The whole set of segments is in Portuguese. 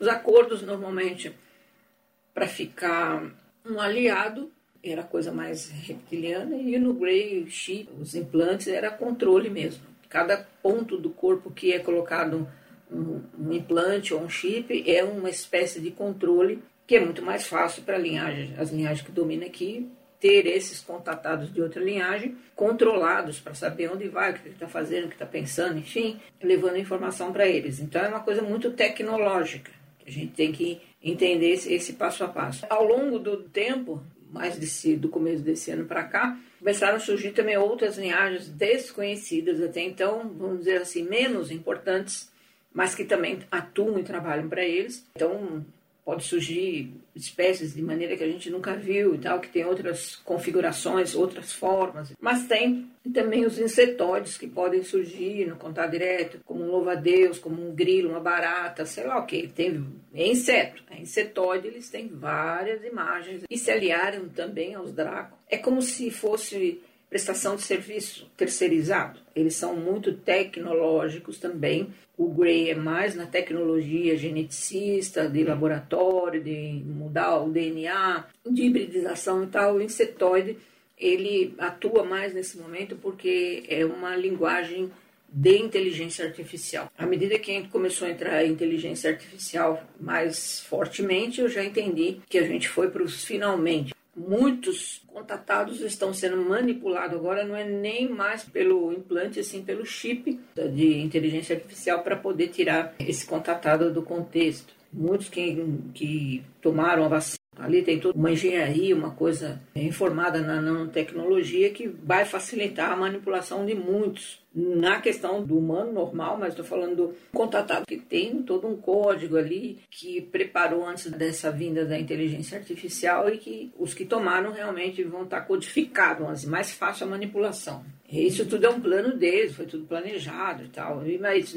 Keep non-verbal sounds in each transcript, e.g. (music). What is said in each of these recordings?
Os acordos, normalmente, para ficar um aliado, era coisa mais reptiliana, e no Grey Chip, os implantes, era controle mesmo. Cada ponto do corpo que é colocado um, um implante ou um chip é uma espécie de controle que é muito mais fácil para linhagem, as linhagens que dominam aqui ter esses contatados de outra linhagem controlados para saber onde vai, o que está fazendo, o que está pensando, enfim, levando informação para eles. Então é uma coisa muito tecnológica a gente tem que entender esse, esse passo a passo. Ao longo do tempo, mais desse, do começo desse ano para cá, começaram a surgir também outras linhagens desconhecidas até então, vamos dizer assim, menos importantes, mas que também atuam e trabalham para eles. Então, pode surgir espécies de maneira que a gente nunca viu e tal, que tem outras configurações, outras formas. Mas tem também os insetóides que podem surgir no contato direto, como um louva-a-Deus, como um grilo, uma barata, sei lá o que. Tem é inseto. É insetóide, eles têm várias imagens e se aliaram também aos dracos. É como se fosse prestação de serviço terceirizado. Eles são muito tecnológicos também. O Gray é mais na tecnologia geneticista, de laboratório, de mudar o DNA, de hibridização e tal. O insetoide, ele atua mais nesse momento porque é uma linguagem de inteligência artificial. À medida que a começou a entrar em inteligência artificial mais fortemente, eu já entendi que a gente foi para os finalmente muitos contatados estão sendo manipulados agora, não é nem mais pelo implante, assim pelo chip de inteligência artificial para poder tirar esse contatado do contexto. Muitos que, que tomaram a vacina Ali tem toda uma engenharia, uma coisa informada na nanotecnologia que vai facilitar a manipulação de muitos. Na questão do humano normal, mas estou falando do contatado que tem todo um código ali que preparou antes dessa vinda da inteligência artificial e que os que tomaram realmente vão estar codificados, mas mais fácil a manipulação. Isso tudo é um plano deles, foi tudo planejado e tal. Mas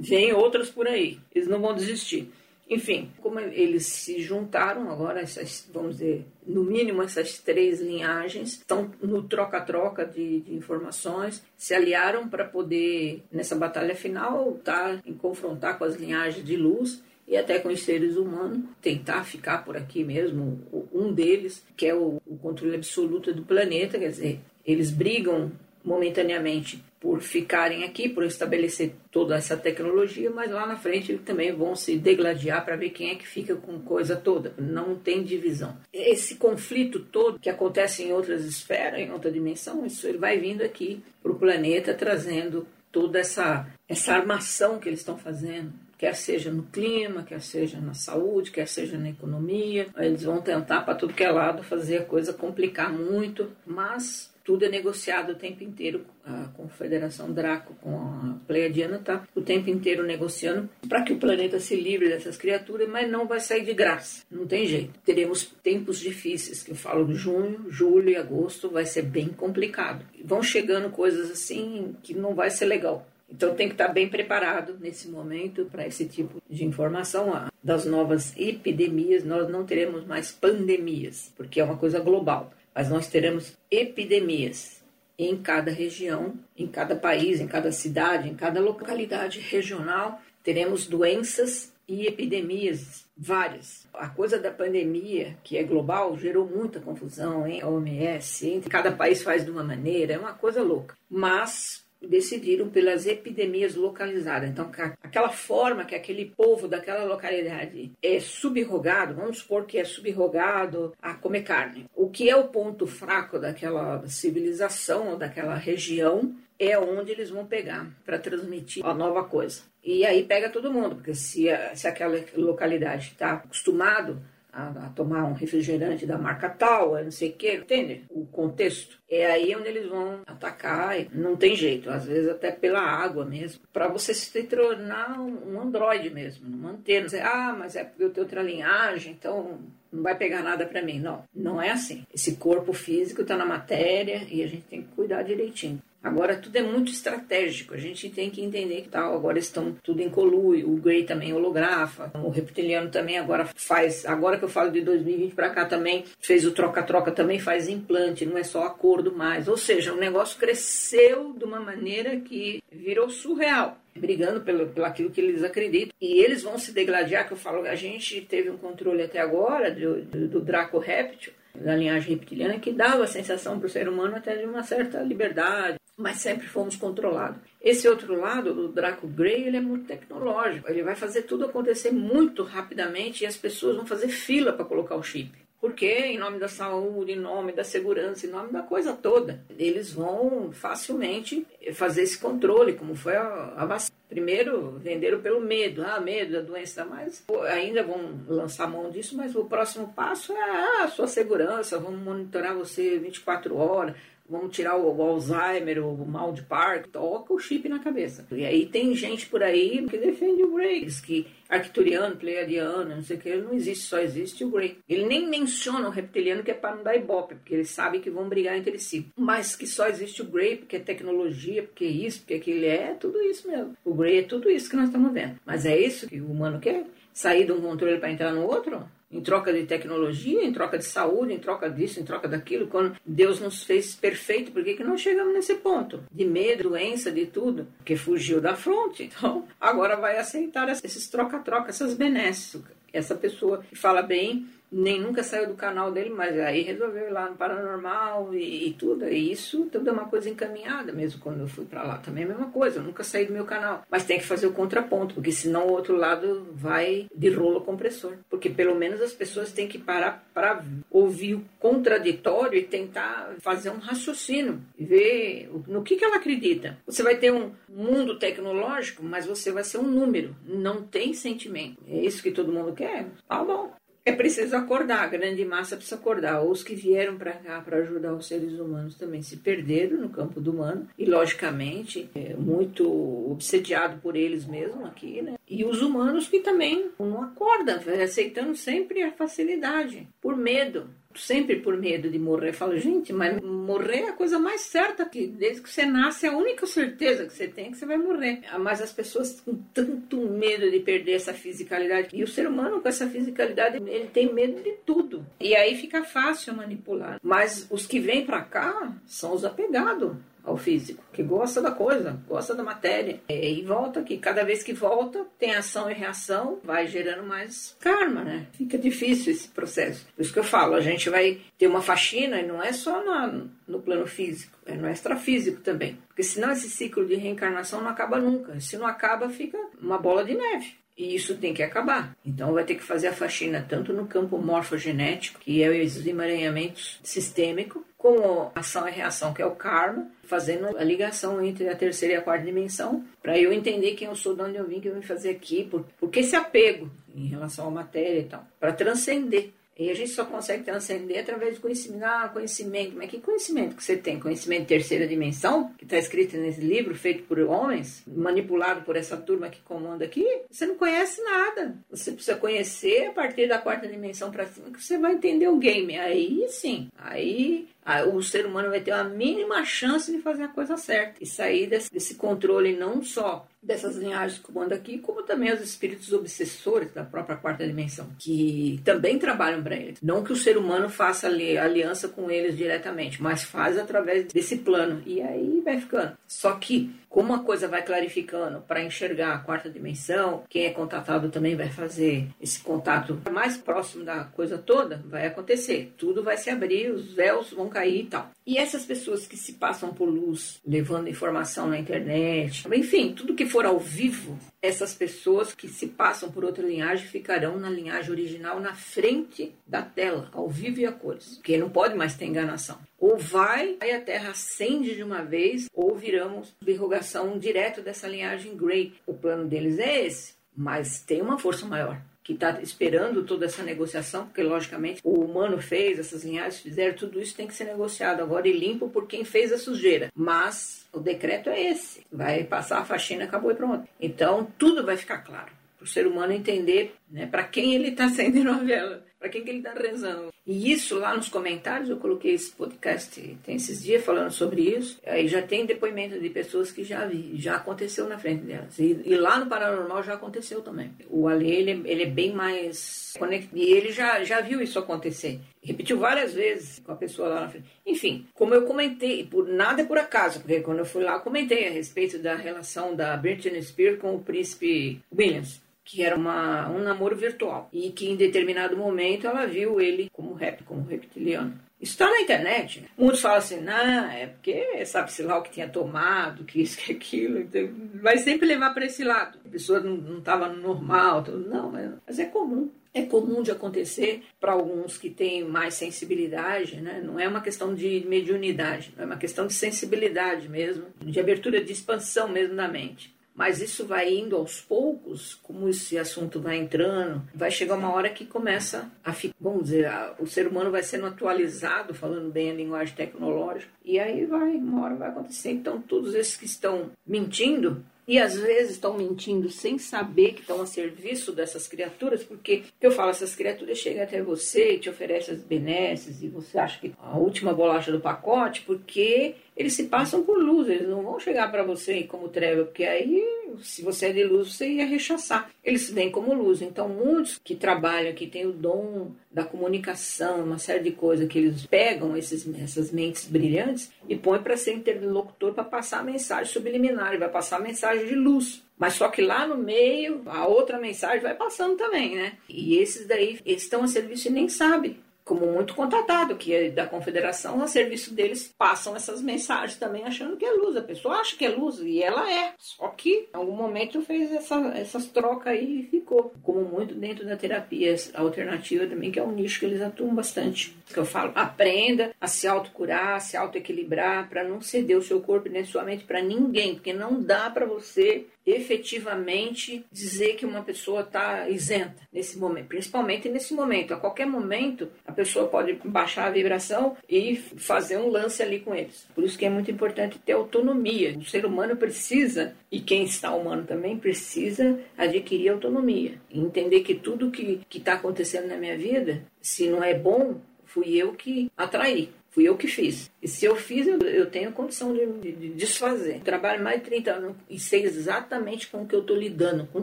vem outras por aí, eles não vão desistir. Enfim, como eles se juntaram agora, essas, vamos dizer, no mínimo essas três linhagens, estão no troca-troca de, de, informações, se aliaram para poder, nessa batalha final, estar tá, em confrontar com as linhagens de luz e até com os seres humanos, tentar ficar por aqui mesmo. Um deles, que é o, o controle absoluto do planeta, quer dizer, eles brigam momentaneamente por ficarem aqui, por estabelecer toda essa tecnologia, mas lá na frente também vão se degladiar para ver quem é que fica com coisa toda. Não tem divisão. Esse conflito todo que acontece em outras esferas, em outra dimensão, isso ele vai vindo aqui para o planeta trazendo toda essa essa armação que eles estão fazendo, quer seja no clima, quer seja na saúde, quer seja na economia. Eles vão tentar para tudo que é lado fazer a coisa complicar muito, mas tudo é negociado o tempo inteiro. A Confederação Draco com a Pleiadiana está o tempo inteiro negociando para que o planeta se livre dessas criaturas, mas não vai sair de graça. Não tem jeito. Teremos tempos difíceis, que eu falo de junho, julho e agosto, vai ser bem complicado. Vão chegando coisas assim que não vai ser legal. Então tem que estar bem preparado nesse momento para esse tipo de informação. Das novas epidemias, nós não teremos mais pandemias, porque é uma coisa global mas nós teremos epidemias em cada região, em cada país, em cada cidade, em cada localidade regional. Teremos doenças e epidemias várias. A coisa da pandemia, que é global, gerou muita confusão em OMS, entre cada país faz de uma maneira, é uma coisa louca. Mas decidiram pelas epidemias localizadas. Então, aquela forma que aquele povo daquela localidade é subrogado, vamos supor que é subrogado a comer carne. O que é o ponto fraco daquela civilização ou daquela região é onde eles vão pegar para transmitir a nova coisa. E aí pega todo mundo, porque se, se aquela localidade está acostumado a, a, tomar um refrigerante da marca tal, não sei o que, entende? O contexto. É aí onde eles vão atacar, não tem jeito, às vezes até pela água mesmo, para você se tornar um androide mesmo, manter, não ah, mas é porque eu tenho outra linhagem, então não vai pegar nada para mim. Não, não é assim. Esse corpo físico está na matéria e a gente tem que cuidar direitinho. Agora tudo é muito estratégico, a gente tem que entender que tal, agora estão tudo em colui, o Gray também holografa, o reptiliano também agora faz, agora que eu falo de 2020 para cá também, fez o troca-troca, também faz implante, não é só acordo mais. Ou seja, o negócio cresceu de uma maneira que virou surreal. brigando pelo, pelo aquilo que eles acreditam. E eles vão se degladiar, que eu falo, a gente teve um controle até agora do, do, do Draco Réptil, da linhagem reptiliana, que dava a sensação para o ser humano até de uma certa liberdade, mas sempre fomos controlados. Esse outro lado, do Draco Grey, ele é muito tecnológico. Ele vai fazer tudo acontecer muito rapidamente e as pessoas vão fazer fila para colocar o chip. Porque, em nome da saúde, em nome da segurança, em nome da coisa toda, eles vão facilmente fazer esse controle, como foi a, a vacina. Primeiro, venderam pelo medo, ah, medo da doença, mas ainda vão lançar mão disso, mas o próximo passo é a sua segurança, vamos monitorar você 24 horas, vamos tirar o, Alzheimer, o mal de Parkinson, toca o chip na cabeça. E aí tem gente por aí que defende o Grey, diz que arcturiano, pleiadiano, não sei o que, não existe, só existe o Grey. Ele nem menciona o reptiliano que é para não dar ibope, porque ele sabe que vão brigar entre si. Mas que só existe o Grey porque é tecnologia, porque é isso, porque aquilo é, é tudo isso mesmo. O Grey é tudo isso que nós estamos vendo. Mas é isso que o humano quer? Sair de um controle para entrar no outro? Em troca de tecnologia, em troca de saúde, em troca disso, em troca daquilo. Quando Deus nos fez perfeito, por que, que não chegamos nesse ponto? De medo, doença, de tudo, porque fugiu da fronte. Então, agora vai aceitar esses troca-troca, essas benesses. Essa pessoa que fala bem nem nunca saiu do canal dele, mas aí resolveu ir lá no Paranormal e, e tudo. E isso tudo é uma coisa encaminhada mesmo quando eu fui para lá. Também é a mesma coisa, eu nunca saí do meu canal. Mas tem que fazer o contraponto, porque senão o outro lado vai de rolo compressor. Porque pelo menos as pessoas têm que parar para ouvir o contraditório e tentar fazer um raciocínio ver no que, que ela acredita. Você vai ter um mundo tecnológico, mas você vai ser um número, não tem sentimento. É isso que todo mundo quer? Tá bom. É preciso acordar, a grande massa precisa acordar. Os que vieram para cá para ajudar os seres humanos também se perderam no campo do humano e, logicamente, é muito obsediado por eles mesmos aqui, né? E os humanos que também não acordam, aceitando sempre a facilidade, por medo sempre por medo de morrer. Falo, gente, mas morrer é a coisa mais certa que desde que você nasce, a única certeza que você tem é que você vai morrer. Mas as pessoas com tanto medo de perder essa fisicalidade. E o ser humano com essa fisicalidade, ele tem medo de tudo. E aí fica fácil manipular. Mas os que vêm para cá são os apegados ao físico, que gosta da coisa, gosta da matéria. E volta aqui. Cada vez que volta, tem ação e reação, vai gerando mais karma, né? Fica difícil esse processo. Por isso que eu falo, a gente vai ter uma faxina e não é só na, no plano físico, é no extrafísico também. Porque senão esse ciclo de reencarnação não acaba nunca. Se não acaba, fica uma bola de neve. E isso tem que acabar. Então vai ter que fazer a faxina tanto no campo morfogenético, que é o emaranhamento sistêmico, com ação e reação, que é o karma, fazendo a ligação entre a terceira e a quarta dimensão, para eu entender quem eu sou, de onde eu vim, que eu vim fazer aqui, por, por que esse apego em relação à matéria e tal, para transcender. E a gente só consegue transcender através do conhecimento. Ah, conhecimento. Mas que conhecimento que você tem? Conhecimento de terceira dimensão, que está escrito nesse livro, feito por homens, manipulado por essa turma que comanda aqui? Você não conhece nada. Você precisa conhecer a partir da quarta dimensão para cima que você vai entender o game. Aí sim. Aí o ser humano vai ter a mínima chance de fazer a coisa certa e sair desse, desse controle não só dessas linhagens que comandam aqui, como também os espíritos obsessores da própria quarta dimensão, que também trabalham para eles. Não que o ser humano faça aliança com eles diretamente, mas faz através desse plano. E aí vai ficando. Só que como a coisa vai clarificando para enxergar a quarta dimensão, quem é contatado também vai fazer esse contato mais próximo da coisa toda, vai acontecer. Tudo vai se abrir, os véus vão cair e tal. E essas pessoas que se passam por luz, levando informação na internet, enfim, tudo que for ao vivo, essas pessoas que se passam por outra linhagem ficarão na linhagem original na frente da tela, ao vivo e a cores. Porque não pode mais ter enganação. Ou vai, aí a Terra acende de uma vez, ou viramos derrogação direto dessa linhagem Grey. O plano deles é esse, mas tem uma força maior que está esperando toda essa negociação, porque logicamente o humano fez, essas linhagens fizeram, tudo isso tem que ser negociado agora e limpo por quem fez a sujeira. Mas o decreto é esse: vai passar a faxina, acabou e pronto. Então tudo vai ficar claro para o ser humano entender né, para quem ele está acendendo a vela. Para quem que ele está rezando? E isso lá nos comentários, eu coloquei esse podcast, tem esses dias falando sobre isso. Aí já tem depoimento de pessoas que já vi, já aconteceu na frente delas. E, e lá no Paranormal já aconteceu também. O Ali, ele, ele é bem mais conectado. E ele já, já viu isso acontecer. Repetiu várias vezes com a pessoa lá na frente. Enfim, como eu comentei, por nada é por acaso, porque quando eu fui lá, eu comentei a respeito da relação da Britney Spears com o príncipe Williams que era uma, um namoro virtual e que em determinado momento ela viu ele como rap, como reptiliano. Isso está na internet. Né? Muitos falam assim, não, é porque sabe-se lá o que tinha tomado, que isso, (laughs) que aquilo. Então, vai sempre levar para esse lado. A pessoa não estava normal. Tudo. Não, mas, mas é comum. É comum de acontecer para alguns que têm mais sensibilidade, né? não é uma questão de mediunidade, é uma questão de sensibilidade mesmo, de abertura, de expansão mesmo da mente. Mas isso vai indo aos poucos, como esse assunto vai entrando, vai chegar uma hora que começa a ficar, vamos dizer, a, o ser humano vai sendo atualizado, falando bem a linguagem tecnológica, e aí vai, uma hora vai acontecer. Então, todos esses que estão mentindo, e às vezes estão mentindo sem saber que estão a serviço dessas criaturas, porque eu falo, essas criaturas chegam até você e te oferecem as benesses e você acha que a última bolacha do pacote, porque eles se passam por luz, eles não vão chegar para você como treva, porque aí, se você é de luz, você ia rechaçar. Eles vêm como luz. Então, muitos que trabalham, que têm o dom da comunicação, uma série de coisas, que eles pegam esses, essas mentes brilhantes e põem para ser interlocutor para passar a mensagem subliminar, vai passar a mensagem de luz. Mas só que lá no meio, a outra mensagem vai passando também, né? E esses daí, estão a serviço e nem sabem como muito contatado, que é da confederação, a serviço deles passam essas mensagens também achando que é luz. A pessoa acha que é luz e ela é. Só que em algum momento fez essa, essas trocas aí e ficou. Como muito dentro da terapia alternativa também, que é um nicho que eles atuam bastante. Que eu falo, aprenda a se autocurar, a se autoequilibrar, para não ceder o seu corpo nem sua mente para ninguém, porque não dá para você efetivamente dizer que uma pessoa está isenta nesse momento, principalmente nesse momento. A qualquer momento, a pessoa pode baixar a vibração e fazer um lance ali com eles. Por isso que é muito importante ter autonomia. O ser humano precisa, e quem está humano também, precisa adquirir autonomia. Entender que tudo que está acontecendo na minha vida, se não é bom, fui eu que atraí. Fui eu que fiz. E se eu fiz, eu, eu tenho condição de, de, de, desfazer. Trabalho mais de 30 anos e sei exatamente com o que eu estou lidando, com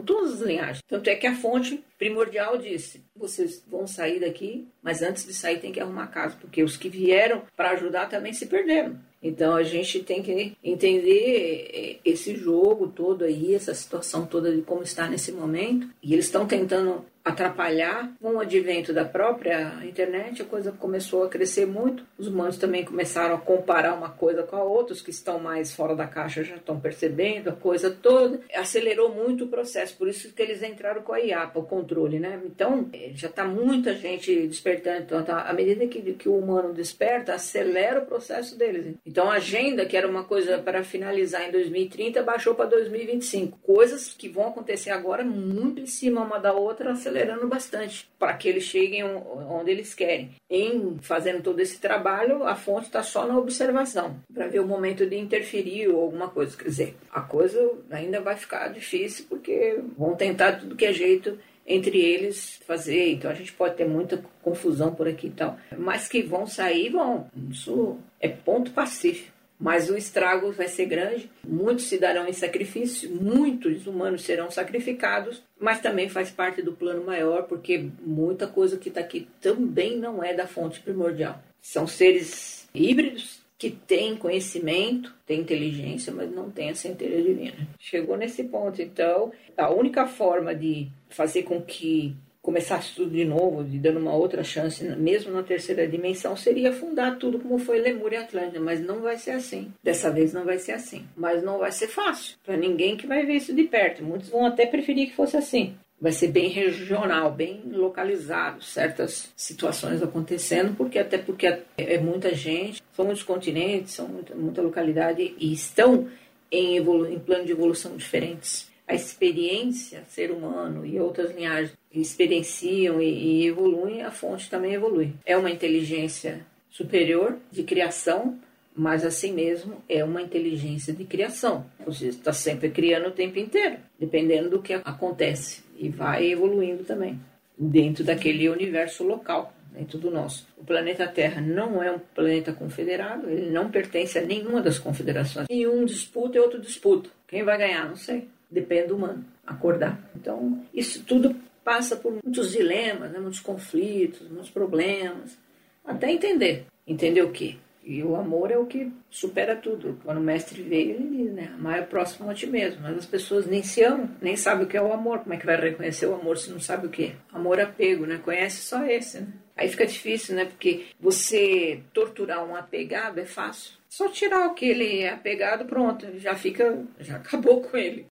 todas as linhagens. Tanto é que a fonte primordial disse: vocês vão sair daqui, mas antes de sair tem que arrumar casa, porque os que vieram para ajudar também se perderam. Então a gente tem que entender é, esse jogo todo aí, essa situação toda de como está nesse momento. E eles estão tentando atrapalhar. Com o advento da própria internet, a coisa começou a crescer muito. Os humanos também começaram a comparar uma coisa com a outra. Os que estão mais fora da caixa já estão percebendo a coisa toda. Acelerou muito o processo, por isso que eles entraram com a IAPA, o controle, né? Então, é, já está muita gente despertando. Então, tá, à medida que, que o humano desperta, acelera o processo deles. Então, a agenda, que era uma coisa para finalizar em 2030, baixou para 2025. Coisas que vão acontecer agora muito em cima uma da outra, acelerando bastante para que eles cheguem onde eles querem. Em fazendo todo esse trabalho, a fonte está só na observação, para ver o momento de interferir ou alguma coisa. Quer dizer, a coisa ainda vai ficar difícil porque vão tentar tudo que é jeito entre eles fazer. Então a gente pode ter muita confusão por aqui e tal. Mas que vão sair, vão. Isso é ponto pacífico mas o estrago vai ser grande. Muitos se darão em sacrifício, muitos humanos serão sacrificados, mas também faz parte do plano maior, porque muita coisa que está aqui também não é da fonte primordial. São seres híbridos que têm conhecimento, têm inteligência, mas não têm a centelha divina. Chegou nesse ponto, então, a única forma de fazer com que começasse tudo de novo, de dando uma outra chance, mesmo na terceira dimensão, seria fundar tudo como foi Lemúria e Atlântida, mas não vai ser assim. Dessa vez não vai ser assim. Mas não vai ser fácil para ninguém que vai ver isso de perto. Muitos vão até preferir que fosse assim. Vai ser bem regional, bem localizado, certas situações acontecendo, porque até porque é muita gente, são muitos continentes, são muita, muita localidade e estão em, em plano de evolução diferentes a experiência, ser humano e outras linhagens experienciam e, e evoluem, a fonte também evolui. É uma inteligência superior de criação, mas assim mesmo é uma inteligência de criação. Você está sempre criando o tempo inteiro, dependendo do que acontece, e vai evoluindo também. dentro daquele universo local, dentro do nosso. O planeta Terra não é um planeta confederado, ele não pertence a nenhuma das confederações. E um disputa e outro disputa. Quem vai ganhar? Não sei. Depende do humano acordar. Então, isso tudo passa por muitos dilemas, né? muitos conflitos, muitos problemas, até entender. Entender o quê? E o amor é o que supera tudo. Quando o mestre veio, ele diz, né? Amar é próximo a ti mesmo. Mas as pessoas nem se amam, nem sabem o que é o amor. Como é que vai reconhecer o amor se não sabe o que é? Amor apego, né? Conhece só esse, né? Aí fica difícil, né? Porque você torturar um apegado é fácil. Só tirar o que ele é apegado, pronto, já fica, já acabou com ele.